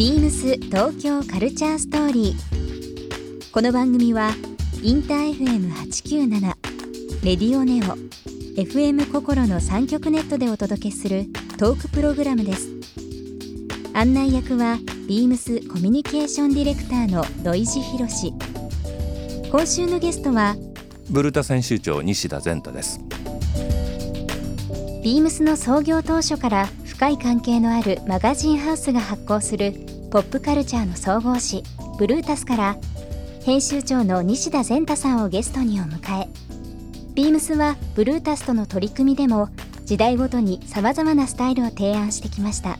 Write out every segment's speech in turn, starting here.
ビームス東京カルチャーストーリー。この番組はインター FM897 レディオネオ FM 心の三極ネットでお届けするトークプログラムです。案内役はビームスコミュニケーションディレクターの土井博志。今週のゲストはブルタ編集長西田善太ですビームスの創業当初から深い関係のあるマガジンハウスが発行するポップカルチャーの総合誌ブルータスから編集長の西田善太さんをゲストにお迎え。ビームスはブルータスとの取り組みでも時代ごとにさまざまなスタイルを提案してきました。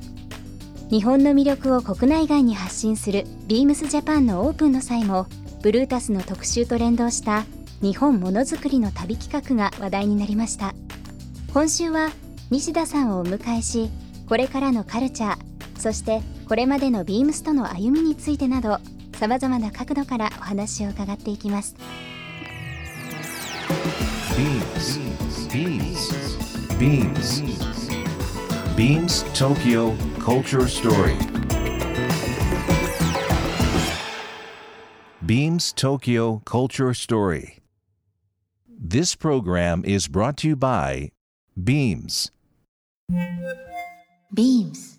日本の魅力を国内外に発信するビームスジャパンのオープンの際もブルータスの特集と連動した日本ものづくりの旅企画が話題になりました。今週は西田さんをお迎えしこれからのカルチャーそしてこれまでのビームスとの歩みについてなどさまざまな角度からお話を伺っていきます「ビームスビームスビームスビームス東京コルチャーストーリー」ビームス東京コルチャーストーリー This program is brought to you by Beams. Beams.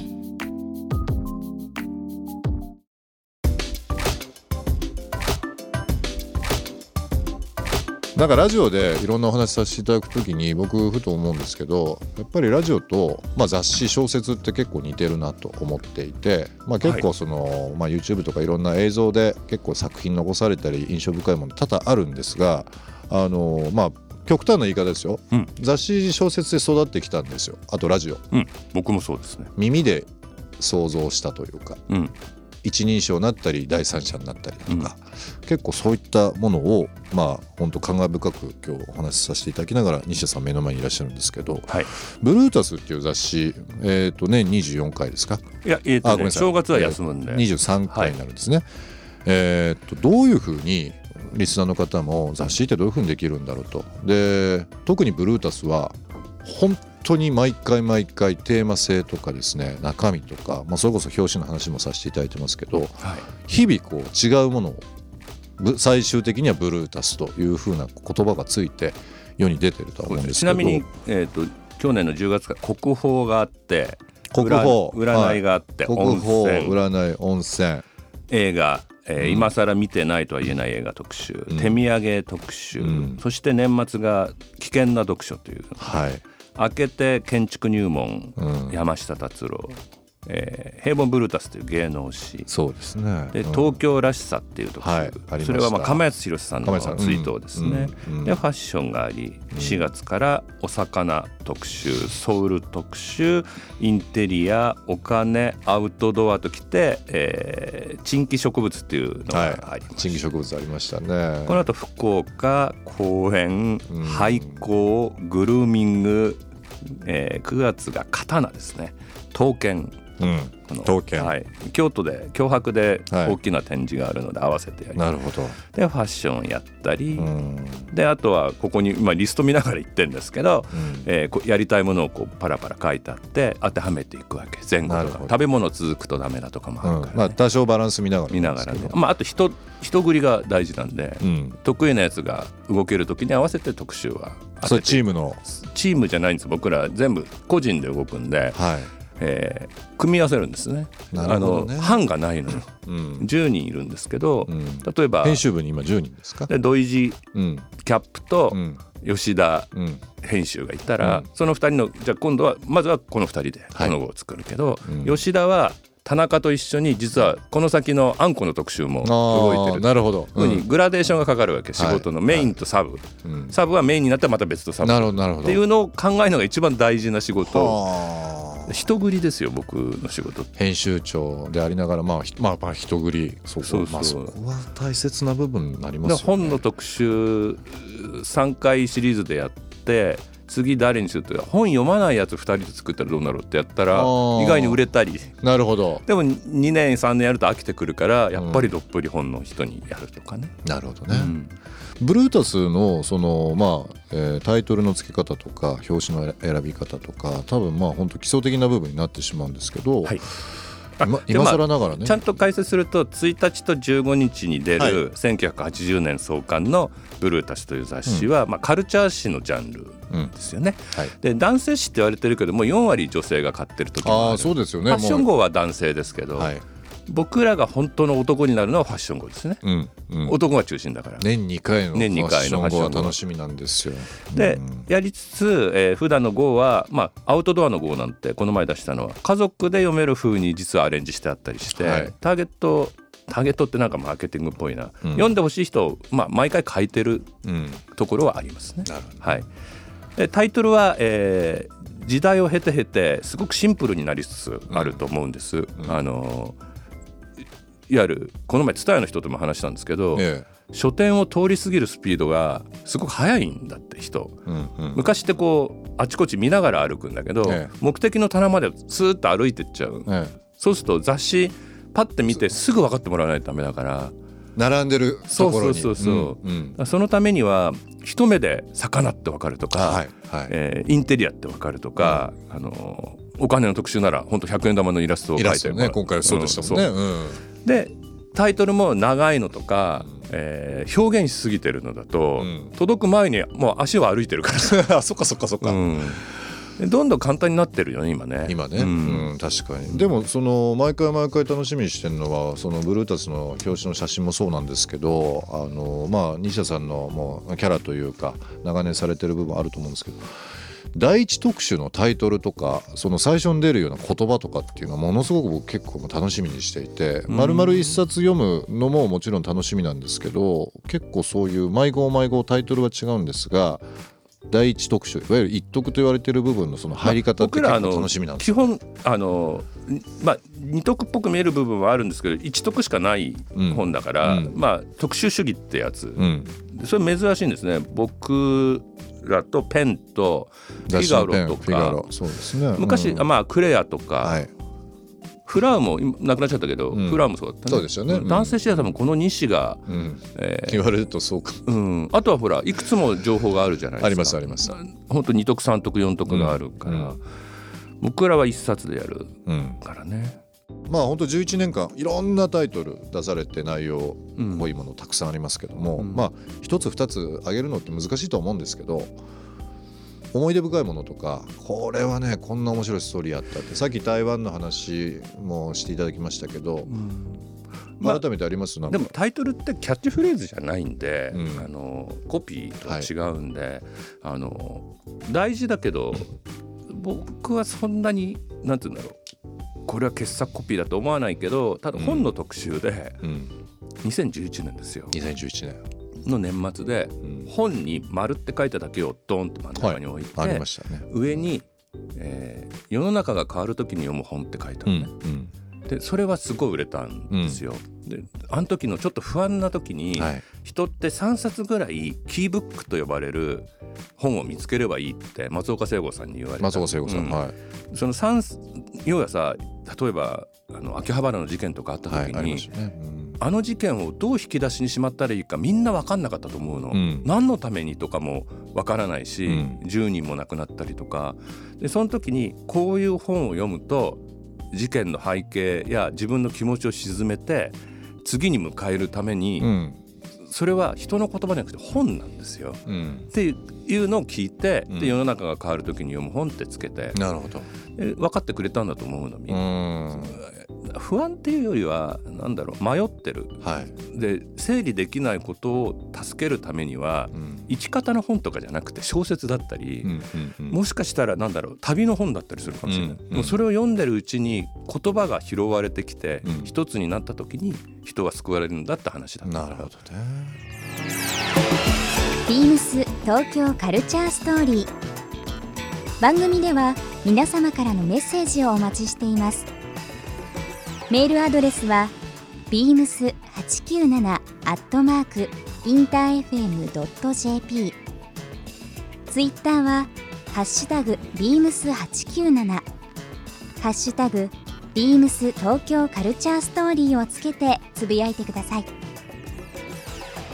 なんかラジオでいろんなお話しさせていただくときに僕ふと思うんですけどやっぱりラジオと、まあ、雑誌小説って結構似てるなと思っていて、まあ、結構その、まあ、YouTube とかいろんな映像で結構作品残されたり印象深いもの多々あるんですがあのまあ極端な言い方ですよ、うん。雑誌小説で育ってきたんですよ。あとラジオ。うん。僕もそうですね。耳で想像したというか。うん一人称になったり第三者になったりとか、結構そういったものをまあ本当感慨深く今日お話しさせていただきながら西田さん目の前にいらっしゃるんですけどはい「ブルータス」っていう雑誌えっ、と年24回ですか？いやえっ、とねあごめんなさい。正月は休むんで、23回になるんですね。えっとどういうふうにリスナーの方も雑誌ってどういうふうにできるんだろうと。で特にブルータスは本当に毎回毎回テーマ性とかですね中身とか、まあ、それこそ表紙の話もさせていただいてますけどはい日々こう違うものをぶ最終的にはブルータスというふうな言葉がついて世に出てるとは思うんですけど。ちなみに、えー、と去年の10月から国宝があって国宝占占いがあって、国温宝泉占い温泉。映画、えーうん。今更見てないとは言えない映画特集、うん。手土産特集、うん。そして年末が危険な読書という。はい、明けて建築入門、うん、山下達郎、えー平凡ブルータスという芸能誌そうですね。でうん。東京らしさっていう特集、はいそれはまあ亀安弘さんの亀安さん。追悼ですね、うんうんでファッションがあり4月からお魚特集ソウル特集インテリアお金アウトドアときて、えー、珍奇植物っていうのがありはい、ます、珍奇植物ありましたね。この後福岡公園うん。廃校グルーミング、えー、9月が刀ですね。刀剣うん、刀剣。はい、京都で脅迫ではい。大きな展示があるので合わせてやります、なるほど。でファッションやったり、うん、であとはここに、まあ、リスト見ながら言ってるんですけど、うん。えーやりたいものをこうパラパラ書いてあって当てはめていくわけ。前後とか。食べ物続くとダメなとかもあるから、ね。うん。まあ多少バランス見ながら見ながらね。まあ、あと人人繰りが大事なんで、うん、得意なやつが動ける時に合わせて特集は当それチームの。チームじゃないんです。僕ら全部個人で動くんで、はい、えー組み合わせるんですね。ね。あの班がないのよ。うん、10人いるんですけど、うん、例えば編集部に今10人ですか？で土井地うん、キャップとうん、吉田うん、編集がいたら、うん。その2人のじゃあ今度はまずはこの2人ではい。この号を作るけど、うん。吉田は田中と一緒に実はこの先のあんこの特集も動いてる。なるほど。ふうにグラデーションがかかるわけ、仕事のはいメインとサブ、うん、サブはメインになったらまた別とサブ。っていうのを考えるのが一番大事な仕事はあ人繰りですよ僕の仕事編集長でありながら、まあ、ひまあ、まあ、人繰り、そこ、そうそうまあ、そこは大切な部分になりまですよね。本の特集3回シリーズでやって次誰にするって本読まないやつ2人で作ったらどうなろうってやったら意外に売れたり。なるほど。でも2年3年やると飽きてくるからやっぱりどっぷり本の人にやるとかね。なるほどね、うん。ブルータスのそのまあ、えータイトルの付け方とか表紙の選び方とか多分まあ本当基礎的な部分になってしまうんですけど、はい 今今更ながらね。ちゃんと解説すると1日と15日に出はい。る1980年創刊の「ブルータス」という雑誌は、まあ、カルチャー誌のジャンルうんですよね。はい、で男性誌って言われてるけどもう4割女性が買ってる時もある。ああそうですよね。ファッションも号は男性ですけど、うはい僕らが本当の男になるのはファッション号ですね、うんうん、男が中心だから。年2回のファ年2回ッション号。は楽しみなんですよ。でうん。やりつつ、えー普段の号は、まあ、アウトドアの号なんてこの前出したのは家族で読める風に実はアレンジしてあったりして、はい。ターゲットターゲットってなんかマーケティングっぽいな、うん。読んでほしい人を、まあ、毎回書いてるうん。ところはありますね。なるほど。はい、でタイトルは、えー時代を経て経てすごくシンプルになりつつあると思うんです。あのいわゆるこの前蔦屋の人とも話したんですけど、え書店を通り過ぎるスピードがすごく速いんだって人。えうんうん。昔ってこうあちこち見ながら歩くんだけど、ええ。目的の棚までスーッと歩いてっちゃう、ええ。そうすると雑誌パッて見てすぐ分かってもらわないとダメだから。並んでるところに。そうそうそうう。んうん。そのためには一目で魚って分かるとか、はいはい、えーインテリアって分かるとか、あのお金の特集なら本当100円玉のイラストをイ描いてラストね今回そうでしたもんね、うんでタイトルも長いのとか、えー表現しすぎてるのだと、うん。届く前にもう足を歩いてるから。あそっかそっかそっか、うん。でどんどん簡単になってるよね今ね。今ね、ううんん確かに。でもその毎回毎回楽しみにしてるのはそのブルータスの表紙の写真もそうなんですけどあのまあ西田さんのもうキャラというか長年されてる部分あると思うんですけど第一特集のタイトルとかその最初に出るような言葉とかっていうのはものすごく僕結構楽しみにしていてうん。丸々一冊読むのももちろん楽しみなんですけど結構そういう毎号毎号タイトルは違うんですが第一特集いわゆる一徳と言われてる部分のその入り方って結構楽しみなんですよ。基本あのんまあ二徳っぽく見える部分はあるんですけど一徳しかない本だから、うん。まあ特集主義ってやつ、うん、それ珍しいんですね。僕らとペンとフィガロとか。ロ。そうですね。昔、うん。まあクレアとか、はい。フラウも今なくなっちゃったけど、うん。フラウもそうだったね。そうですよね。うん。男性シアターもこの2誌が、うん、えー言われるとそうか。うん、あとはほらいくつも情報があるじゃないですか。ありますあります。本当二徳三徳四徳があるから、うん。僕らは一冊でやるうんからね。まあ本当11年間いろんなタイトル出されて内容うん。濃いものたくさんありますけども、うん。まあ一つ二つ挙げるのって難しいと思うんですけど思い出深いものとかこれはねこんな面白いストーリーあったってさっき台湾の話もしていただきましたけど、まあ改めてあります？でもタイトルってキャッチフレーズじゃないんで、うん。あのコピーとは違うんで、あの大事だけど僕はそんなになんて言うんだろうこれは傑作コピーだと思わないけどただ本の特集でうん、2011年ですよ。2011年、の年末でうん。本に「丸って書いただけをドンって真ん中に置いて、ありましたね。上に、えー世の中が変わる時に読む本」って書いてあるね。うんでそれはすごい売れたんですよ。であの時のちょっと不安な時に、はい。人って3冊ぐらいキーブックと呼ばれる本を見つければいいって松岡聖吾さんに言われた。松岡聖子さん、うん。はい。その3要はさ例えばあの秋葉原の事件とかあった時に、はいあね。うん。あの事件をどう引き出しにしまったらいいかみんな分かんなかったと思うの、うん。何のためにとかも分からないし、うん。10人も亡くなったりとか。でその時にこういう本を読むと事件の背景や自分の気持ちを沈めて次に迎えるために、うん。それは人の言葉じゃなくて本なんですよ。うん。っていうのを聞いて、うん。で世の中が変わる時に読む本ってつけて、なるほど。で分かってくれたんだと思うのみんうな、ん不安っていうよりはなんだろう迷ってる。はい。で整理できないことを助けるためにはうん。生き方の本とかじゃなくて小説だったり、うんうんうん。もしかしたらなんだろう旅の本だったりするかもしれない、うんうん。もうそれを読んでるうちに言葉が拾われてきて、うん。一つになった時に人は救われるんだって話だなるほどね。ビームス東京カルチャーストーリー。番組では皆様からのメッセージをお待ちしていますメールアドレスは beams897 アットマークインター FM.jp ツイッターはハッシュタグビームス897ハッシュタグビームス東京カルチャーストーリーをつけてつぶやいてください。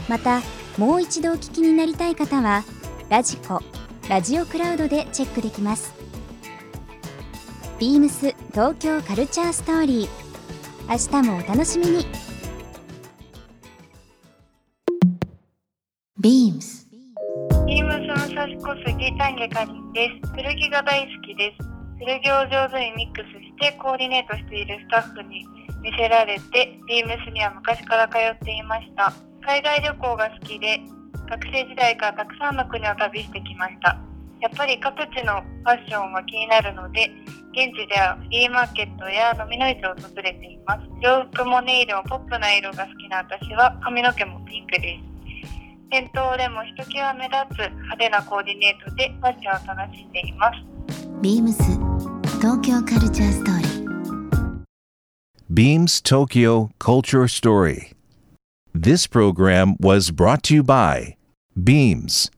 またもう一度お聞きになりたい方はラジコラジオクラウドでチェックできます。ビームス東京カルチャーストーリー。明日もお楽しみに BEAMS ビームス武蔵小杉丹下かりんです。古着が大好きです。古着を上手にミックスしてコーディネートしているスタッフに見せられて、ビームスには昔から通っていました。海外旅行が好きで、学生時代からたくさんの国を旅してきました。やっぱり各地のファッションは気になるので、現地ではフリーマーケットや飲みの市を訪れています。洋服もネイルもポップな色が好きな私は髪の毛もピンクです。店頭でもひときわ目立つ派手なコーディネートでファッションを楽しんでいます。BEAMS 東京カルチャーストーリー Beams Tokyo Culture Story. This program was brought to you by Beams.